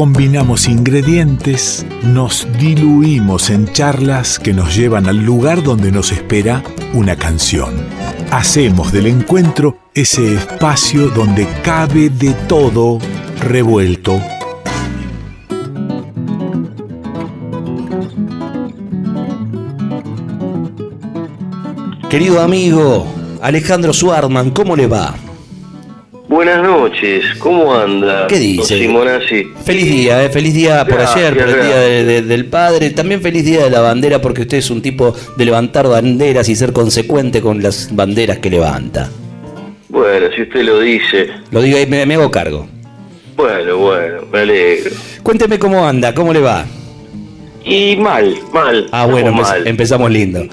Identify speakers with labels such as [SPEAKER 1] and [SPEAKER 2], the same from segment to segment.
[SPEAKER 1] Combinamos ingredientes, nos diluimos en charlas que nos llevan al lugar donde nos espera una canción. Hacemos del encuentro ese espacio donde cabe de todo revuelto.
[SPEAKER 2] Querido amigo Alejandro Suarman, ¿cómo le va?
[SPEAKER 3] Buenas noches, ¿cómo anda?
[SPEAKER 2] ¿Qué dice?
[SPEAKER 3] Simonazzi?
[SPEAKER 2] Feliz día, eh, feliz día por
[SPEAKER 3] Gracias,
[SPEAKER 2] ayer, por el día de- de- del padre. También feliz día de la bandera porque usted es un tipo de levantar banderas y ser consecuente con las banderas que levanta.
[SPEAKER 3] Bueno, si usted lo dice.
[SPEAKER 2] Lo digo, ahí, me, me hago cargo.
[SPEAKER 3] Bueno, bueno, me alegro.
[SPEAKER 2] Cuénteme cómo anda, cómo le va.
[SPEAKER 3] Y mal, mal.
[SPEAKER 2] Ah, bueno,
[SPEAKER 3] mal.
[SPEAKER 2] empezamos lindo.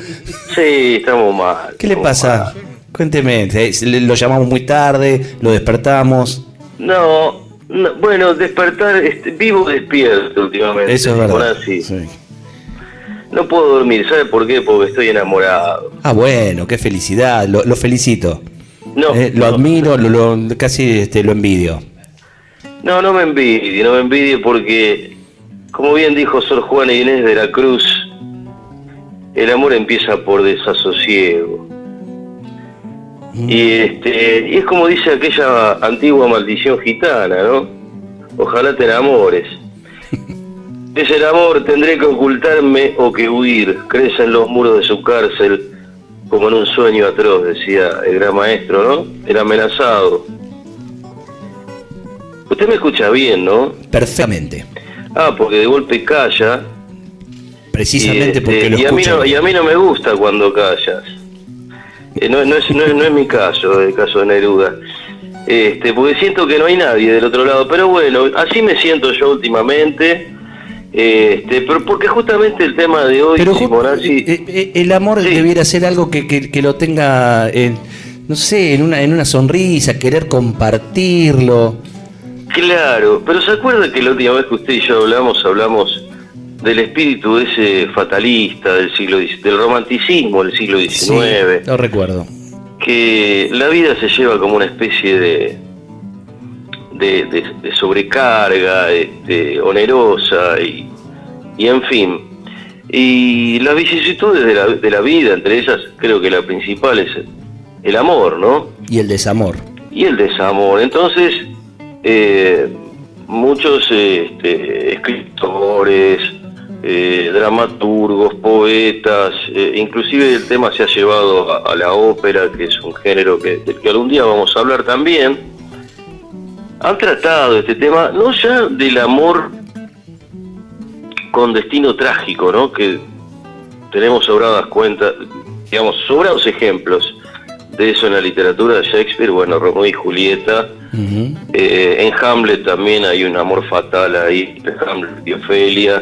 [SPEAKER 3] Sí, estamos mal.
[SPEAKER 2] ¿Qué le pasa?
[SPEAKER 3] mal.
[SPEAKER 2] Cuénteme, eh, lo llamamos muy tarde, lo despertamos.
[SPEAKER 3] No, no, bueno, despertar, este, vivo despierto últimamente.
[SPEAKER 2] Eso es verdad.
[SPEAKER 3] Simonazzi.
[SPEAKER 2] Sí.
[SPEAKER 3] No puedo dormir, ¿sabe por qué? Porque estoy enamorado.
[SPEAKER 2] Ah, bueno, qué felicidad, lo, lo felicito.
[SPEAKER 3] No,
[SPEAKER 2] Eh, lo
[SPEAKER 3] no,
[SPEAKER 2] admiro, lo, lo- casi este, lo envidio.
[SPEAKER 3] No, no me envidie, no me envidie porque, como bien dijo Sor Juana Inés de la Cruz, el amor empieza por desasosiego. Y, este, y es como dice aquella antigua maldición gitana, ¿no? Ojalá te enamores. Es el amor, tendré que ocultarme o que huir. Crece en los muros de su cárcel como en un sueño atroz, decía el gran maestro, ¿no? El amenazado. Usted me escucha bien, ¿no?
[SPEAKER 2] Perfectamente.
[SPEAKER 3] Ah, porque de golpe calla.
[SPEAKER 2] Precisamente
[SPEAKER 3] y,
[SPEAKER 2] porque
[SPEAKER 3] este,
[SPEAKER 2] lo
[SPEAKER 3] y a, mí no, y a mí no me gusta cuando callas. Eh, no, no es, no, es, no es mi caso, el caso de Neruda. Este, porque siento que no hay nadie del otro lado. Pero bueno, así me siento yo últimamente. Este, pero porque justamente el tema de hoy,
[SPEAKER 2] Pero eh, eh, el amor
[SPEAKER 3] Sí.
[SPEAKER 2] debiera ser algo que, que- que lo tenga, en, no sé, en una, en una sonrisa, querer compartirlo.
[SPEAKER 3] Claro, pero ¿se acuerda que la última vez que usted y yo hablamos, hablamos del espíritu ese fatalista del siglo del romanticismo del siglo XIX?
[SPEAKER 2] Sí, lo recuerdo.
[SPEAKER 3] que la vida se lleva como una especie de, de, de- de sobrecarga, este, onerosa y, y en fin. Y las vicisitudes de la, de la vida, entre ellas creo que la principal es el amor, ¿no?
[SPEAKER 2] Y el desamor.
[SPEAKER 3] y el desamor. Entonces, eh, muchos este, escritores, eh, dramaturgos, poetas, eh, inclusive el tema se ha llevado a, a la ópera, que es un género que, del que algún día vamos a hablar también, han tratado este tema, no ya del amor con destino trágico, ¿no? Que tenemos sobradas cuentas, digamos, sobrados ejemplos de eso en la literatura de Shakespeare, bueno, Romeo y Julieta, eh, en Hamlet también hay un amor fatal ahí, de Hamlet y Ofelia,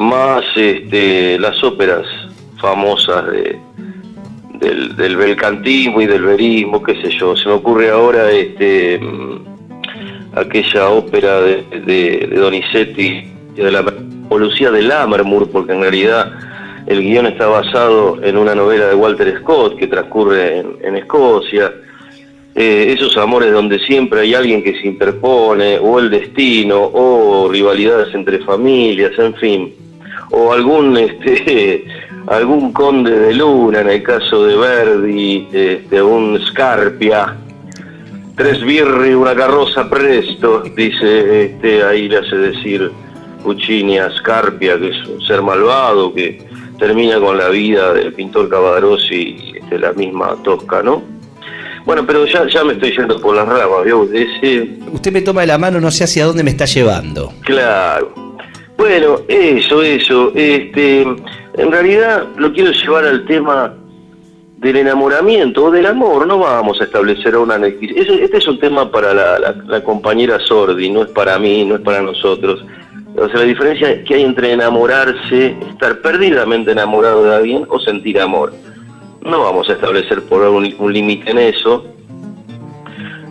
[SPEAKER 3] más este, las óperas famosas de, del, belcantismo y del verismo, qué sé yo, se me ocurre ahora este mm, aquella ópera de, de, de Donizetti, de la o Lucía de Lammermoor, porque en realidad el guion está basado en una novela de Walter Scott que transcurre en, en Escocia. Eh, esos amores donde siempre hay alguien que se interpone, o el destino, o rivalidades entre familias, en fin, o algún este algún conde de luna en el caso de Verdi, este, un Scarpia, tres birri, una carroza presto, dice este, ahí le hace decir Puccini a Scarpia, que es un ser malvado, que termina con la vida del pintor Cavadarossi este, la misma Tosca, ¿no? Bueno, pero ya, ya me estoy yendo por las ramas, ¿vio? Ese,
[SPEAKER 2] Usted me toma de la mano, no sé hacia dónde me está llevando.
[SPEAKER 3] Claro. Bueno, eso, eso. Este, en realidad lo quiero llevar al tema del enamoramiento o del amor. No vamos a establecer una Este es un tema para la, la- la compañera Sordi, no es para mí, no es para nosotros. O sea, la diferencia que hay entre enamorarse, estar perdidamente enamorado de alguien o sentir amor. No vamos a establecer por un, un límite en eso.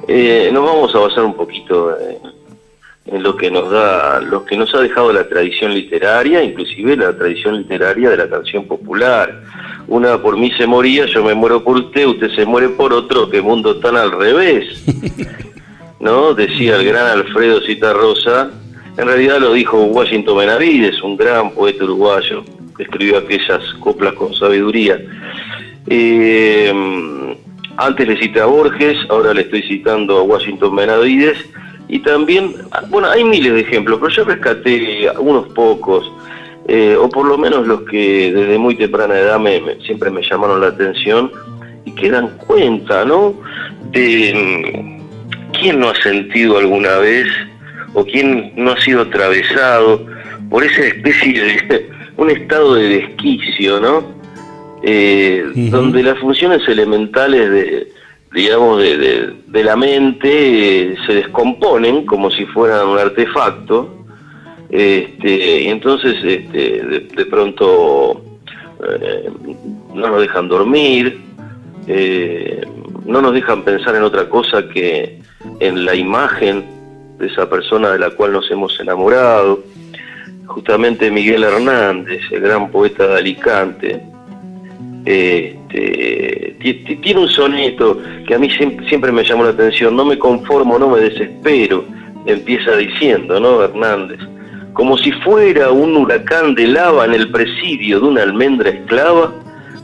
[SPEAKER 3] Eh, nos vamos a basar un poquito en lo que nos da, lo que nos ha dejado la tradición literaria, inclusive la tradición literaria de la canción popular. Una por mí se moría, yo me muero por usted, usted se muere por otro, qué mundo tan al revés. ¿No? Decía el gran Alfredo Citarrosa En realidad lo dijo Washington Benavides, un gran poeta uruguayo, que escribió aquellas coplas con sabiduría. Eh, antes le cité a Borges, ahora le estoy citando a Washington Benavides, y también, bueno, hay miles de ejemplos, pero yo rescaté unos pocos, eh, o por lo menos los que desde muy temprana edad me, siempre me llamaron la atención y que dan cuenta, ¿no? De mm, quién no ha sentido alguna vez o quién no ha sido atravesado por esa especie de un estado de desquicio, ¿no? Eh, donde las funciones elementales de, digamos, de, la mente eh, se descomponen como si fueran un artefacto, este, y entonces este, de, pronto eh, no nos dejan dormir, no nos dejan pensar en otra cosa que en la imagen de esa persona de la cual nos hemos enamorado. Justamente Miguel Hernández, el gran poeta de Alicante, este, tiene un soneto que a mí siempre me llamó la atención, no me conformo, no me desespero, empieza diciendo, ¿no, Hernández? Como si fuera un huracán de lava en el presidio de una almendra esclava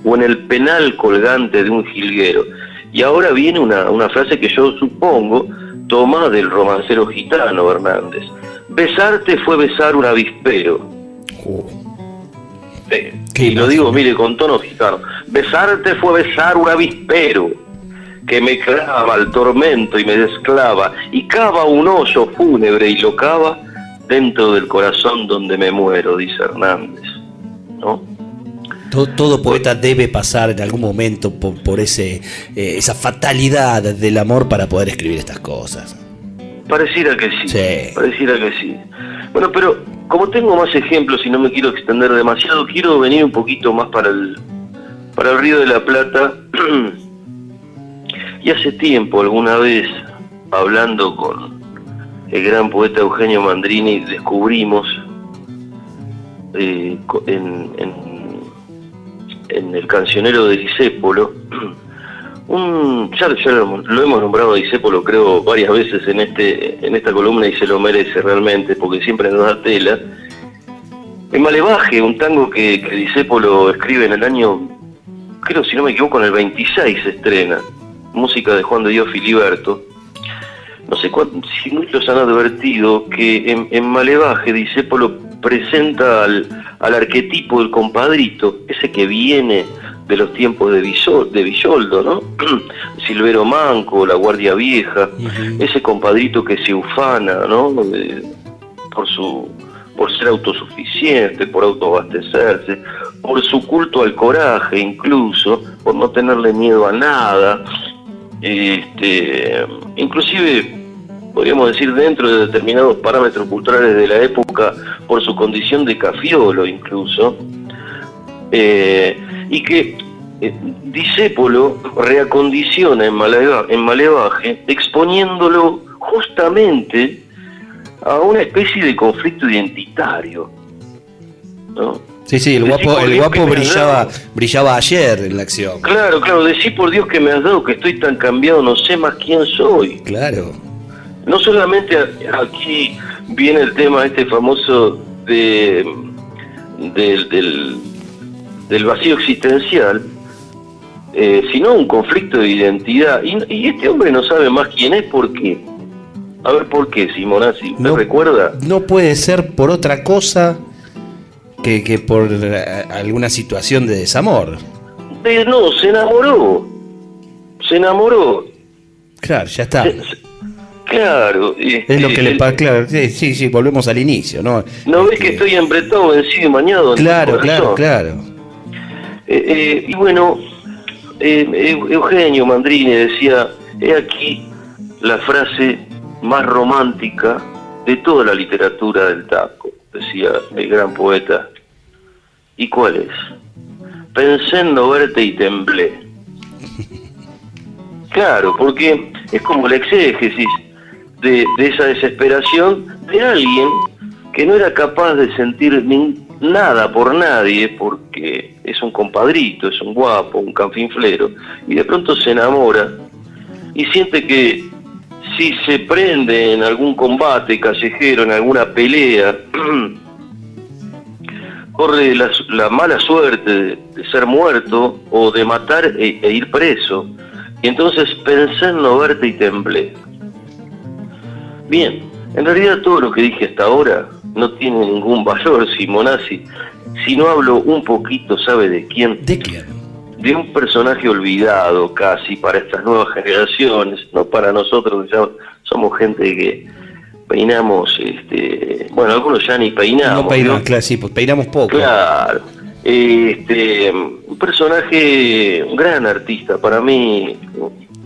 [SPEAKER 3] o en el penal colgante de un jilguero. Y ahora viene una, una frase que yo supongo toma del romancero gitano, Hernández. Besarte fue besar un avispero. Oh y lo digo, mire, con tono gitano. Besarte fue besar un avispero que me clava al tormento y me desclava y cava un hoyo fúnebre y lo cava dentro del corazón donde me muero, dice Hernández. ¿no?
[SPEAKER 2] Todo, poeta debe pasar en algún momento por, ese, eh, esa fatalidad del amor para poder escribir estas cosas.
[SPEAKER 3] Pareciera que sí, sí. Pareciera que sí. Bueno, pero como tengo más ejemplos y no me quiero extender demasiado, quiero venir un poquito más para el, para el Río de la Plata. y hace tiempo, alguna vez, hablando con el gran poeta Eugenio Mandrini, descubrimos eh, en, en, el cancionero de Disépolo, un, ya, lo, hemos nombrado a Disépolo creo varias veces en este en esta columna y se lo merece realmente porque siempre nos da tela. El Malevaje, un tango que, que Disépolo escribe en el año, creo si no me equivoco, en el 26 se estrena, música de Juan de Dios Filiberto. No sé si muchos han advertido que en, en Malevaje Disépolo presenta al, al arquetipo del compadrito, ese que viene de los tiempos de, de Villoldo, ¿no? Silvero Manco, la Guardia Vieja, ese compadrito que se ufana, ¿no? por su por ser autosuficiente, por autoabastecerse, por su culto al coraje incluso, por no tenerle miedo a nada, este, inclusive podríamos decir dentro de determinados parámetros culturales de la época, por su condición de cafiolo incluso, eh, y que eh, Disépolo reacondiciona en, Malevaje, exponiéndolo justamente a una especie de conflicto identitario.
[SPEAKER 2] Sí, sí, el guapo, el guapo brillaba, brillaba ayer en la acción.
[SPEAKER 3] Claro, claro, decir por Dios que me has dado que estoy tan cambiado, no sé más quién soy.
[SPEAKER 2] Claro.
[SPEAKER 3] No solamente aquí viene el tema este famoso de, del del vacío existencial, eh, sino un conflicto de identidad. Y, este hombre no sabe más quién es, ¿por qué? A ver, ¿por qué, Simonazzi? ¿Usted no, recuerda?
[SPEAKER 2] No puede ser por otra cosa que, que por eh, alguna situación de desamor.
[SPEAKER 3] no, se enamoró. Se enamoró.
[SPEAKER 2] Claro, ya está.
[SPEAKER 3] Claro.
[SPEAKER 2] es lo que le pasa, claro, sí, sí, volvemos al inicio, ¿no?
[SPEAKER 3] ¿No ves que estoy embretado, vencido y mañado?
[SPEAKER 2] Claro, claro, claro.
[SPEAKER 3] Eh, eh, y bueno, eh, Eugenio Mandrini decía, he aquí la frase más romántica de toda la literatura del taco, decía el gran poeta. ¿Y cuál es? Pensé en no verte y temblé. Claro, porque es como la exégesis de, de esa desesperación de alguien que no era capaz de sentir ningún nada por nadie porque es un compadrito, es un guapo, un canfinflero, y de pronto se enamora y siente que si se prende en algún combate callejero, en alguna pelea, corre la, mala suerte de, ser muerto o de matar e, e, ir preso. Y entonces pensé en no verte y temblé. Bien, en realidad todo lo que dije hasta ahora no tiene ningún valor, Simonazzi. Si no hablo un poquito, ¿sabe de quién?
[SPEAKER 2] ¿De quién?
[SPEAKER 3] De un personaje olvidado casi para estas nuevas generaciones, no para nosotros, somos gente que peinamos, este, bueno, algunos ya ni peinamos.
[SPEAKER 2] No peinamos, claro, sí, pues peinamos poco.
[SPEAKER 3] Claro. Este, un personaje, un gran artista, para mí,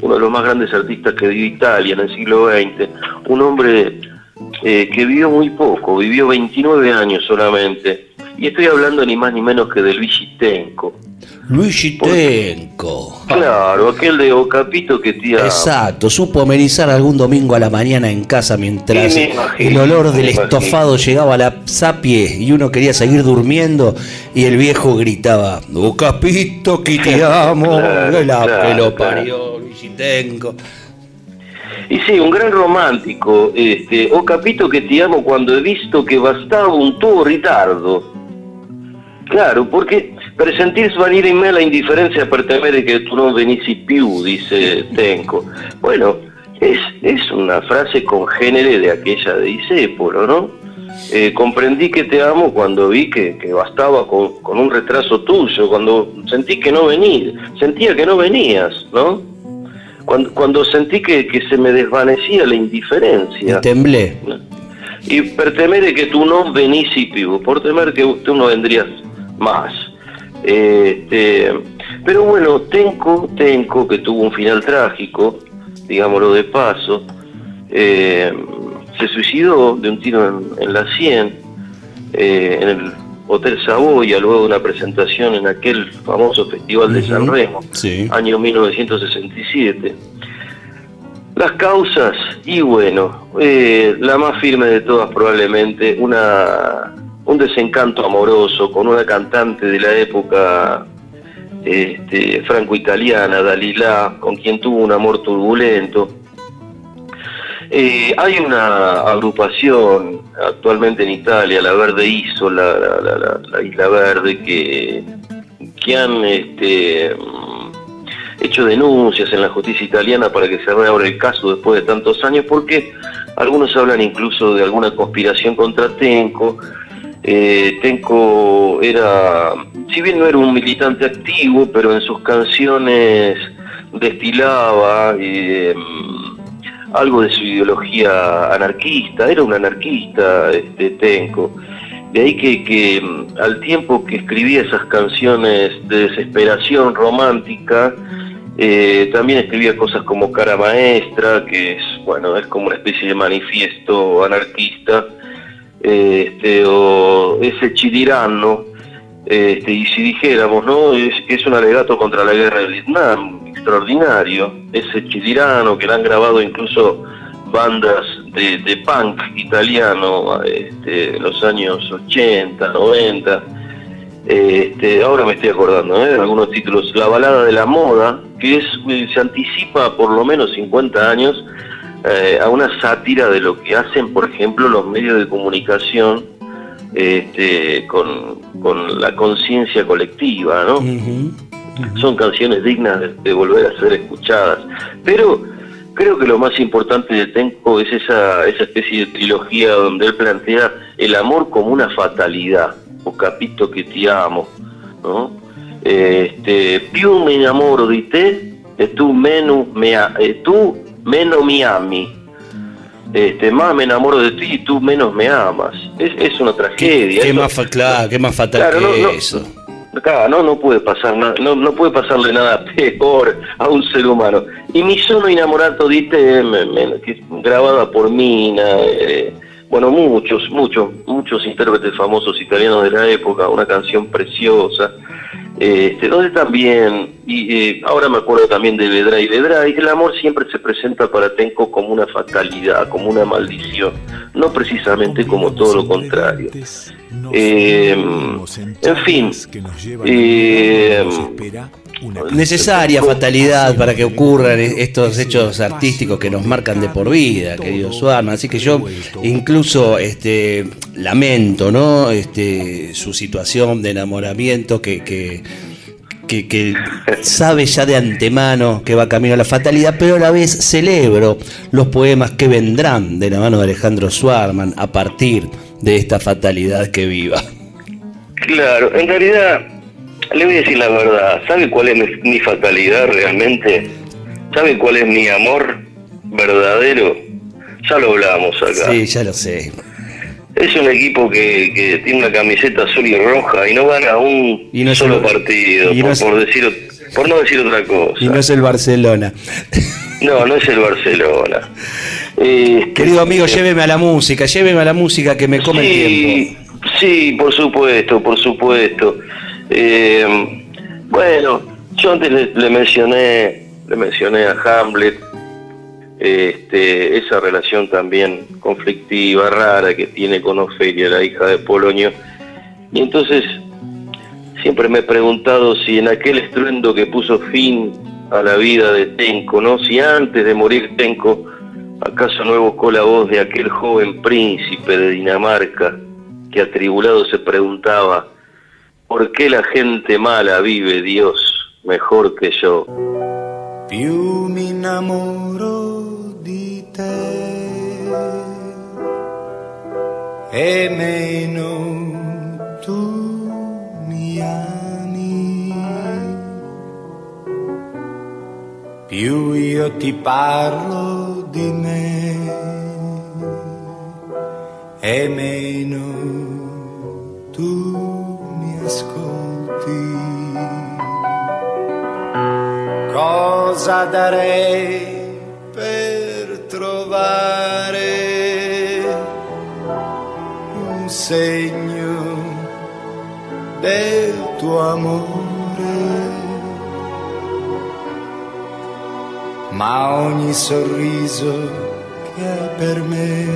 [SPEAKER 3] uno de los más grandes artistas que vivió Italia en el siglo XX, un hombre eh, que vivió muy poco, vivió 29 años solamente, y estoy hablando ni más ni menos que de Luigi Tenco.
[SPEAKER 2] Luigi Tenco.
[SPEAKER 3] Claro, aquel de Ocapito que tía.
[SPEAKER 2] Exacto, supo amenizar algún domingo a la mañana en casa mientras el olor del estofado llegaba a la sapie y uno quería seguir durmiendo y el viejo gritaba: Ocapito que te amo, que lo parió, Luigi Tenco.
[SPEAKER 3] Y sí, un gran romántico. Este, o capito que te amo cuando he visto que bastaba un tuo ritardo. Claro, porque presentir venir en me la indiferencia per temere que tú no venissi più, dice Tenco. Bueno, es, es una frase congénere de aquella de Isépolo, ¿no? Eh, comprendí que te amo cuando vi que, que bastaba con, con, un retraso tuyo, cuando sentí que no venías, sentía que no venías, ¿no? Cuando, cuando sentí que, que se me desvanecía la indiferencia.
[SPEAKER 2] Y temblé.
[SPEAKER 3] Y per temere que tú no venissi più, por temer que tú no vendrías más. Este, pero bueno, Tenco, Tenco, que tuvo un final trágico, digámoslo de paso, eh, se suicidó de un tiro en, la 100, eh, en el Hotel Saboya, luego de una presentación en aquel famoso Festival de San Remo, año 1967. Las causas, y bueno, eh, la más firme de todas probablemente, una un desencanto amoroso con una cantante de la época este, franco-italiana, Dalila, con quien tuvo un amor turbulento. Eh, hay una agrupación actualmente en Italia, la Verde Isola, la, Isla Verde, que, que han este, hecho denuncias en la justicia italiana para que se reabra el caso después de tantos años, porque algunos hablan incluso de alguna conspiración contra Tenco, eh, Tenco era, si bien no era un militante activo, pero en sus canciones destilaba eh, algo de su ideología anarquista, era un anarquista este, Tenco. De ahí que, mm, al tiempo que escribía esas canciones de desesperación romántica, eh, también escribía cosas como Cara Maestra, que es, bueno, es como una especie de manifiesto anarquista este, o ese chidirano, este, y si dijéramos, ¿no? Es, es un alegato contra la guerra de Vietnam, extraordinario, ese chidirano que le han grabado incluso bandas de, punk italiano este, en los años 80, 90. Este, ahora me estoy acordando ¿eh? de algunos títulos. La balada de la moda, que es, se anticipa por lo menos 50 años eh, a una sátira de lo que hacen, por ejemplo, los medios de comunicación este, con, la conciencia colectiva, ¿no? Son canciones dignas de, volver a ser escuchadas. Pero creo que lo más importante de Tenco es esa, esa especie de trilogía donde él plantea el amor como una fatalidad, o capito que te amo, ¿no? Este, più me enamoro di te, e tu meno me, tu menos me ami. Este, más me enamoro de ti y tú menos me amas. Es, es una tragedia.
[SPEAKER 2] ¿Qué, más, claro, qué más fatal que
[SPEAKER 3] no,
[SPEAKER 2] eso?
[SPEAKER 3] No, no puede pasar nada, no, puede pasarle nada peor a un ser humano. Y mi sono innamorato di te, grabada por Mina, eh, bueno, muchos, muchos, muchos intérpretes famosos italianos de la época, una canción preciosa este, donde también, y eh, ahora me acuerdo también de Vedra y Vedra, y el amor siempre se presenta para Tenco como una fatalidad, como una maldición, no precisamente como todo lo contrario. Eh, en fin, eh,
[SPEAKER 2] necesaria fatalidad para que ocurran estos hechos artísticos que nos marcan de por vida, querido Suarman. Así que yo incluso este, lamento ¿no? este, su situación de enamoramiento que, que que, sabe ya de antemano que va camino a la fatalidad, pero a la vez celebro los poemas que vendrán de la mano de Alejandro Swarman a partir de esta fatalidad que viva.
[SPEAKER 3] Claro, en realidad, le voy a decir la verdad, ¿sabe cuál es mi fatalidad realmente? ¿Sabe cuál es mi amor verdadero? Ya lo hablamos acá.
[SPEAKER 2] Sí, ya lo sé.
[SPEAKER 3] Es un equipo que, tiene una camiseta azul y roja y no gana un solo partido, por, decir, por no decir otra cosa.
[SPEAKER 2] Y no es el Barcelona.
[SPEAKER 3] No, no es el Barcelona.
[SPEAKER 2] Este, Querido amigo, lléveme a la música, lléveme a la música que me come el tiempo.
[SPEAKER 3] Sí, por supuesto, por supuesto. Eh, bueno, yo antes le, mencioné, le mencioné a Hamlet, este, esa relación también conflictiva, rara que tiene con Ofelia, la hija de Polonio. Y entonces siempre me he preguntado si en aquel estruendo que puso fin a la vida de Tenco, ¿no? Si antes de morir Tenco, acaso no evocó la voz de aquel joven príncipe de Dinamarca que atribulado se preguntaba, ¿por qué la gente mala vive Dios mejor que yo?
[SPEAKER 4] E meno tu mi ami. Più io ti parlo di me e meno tu mi ascolti. Cosa darei trovare segno del tuo amore, ma ogni sorriso che hai per me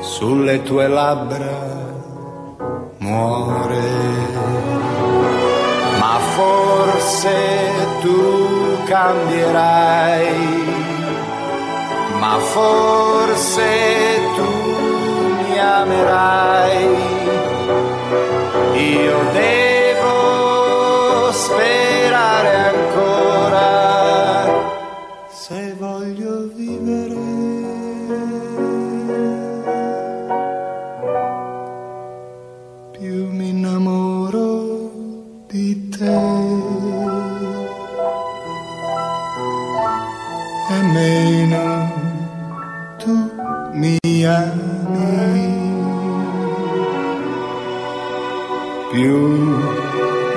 [SPEAKER 4] sulle tue labbra muore. Forse tu cambierai ma forse tu mi amerai. Io devo sperare più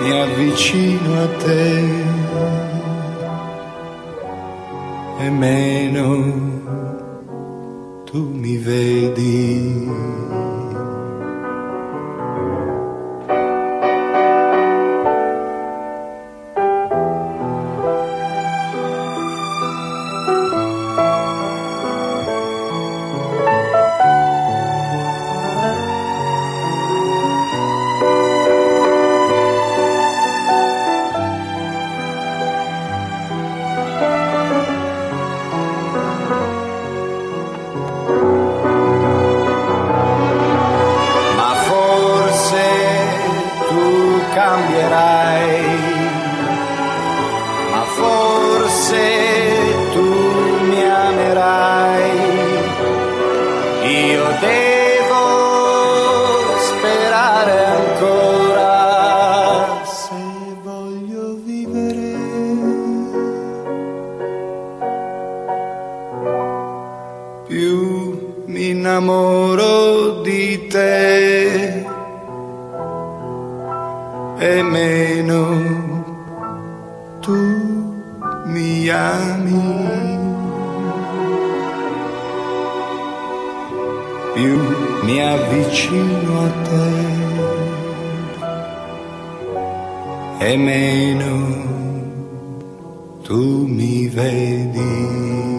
[SPEAKER 4] mi avvicino a te meno tu mi vedi. più mi innamoro di te e meno tu mi ami. Più mi avvicino a te e meno tu mi vedi.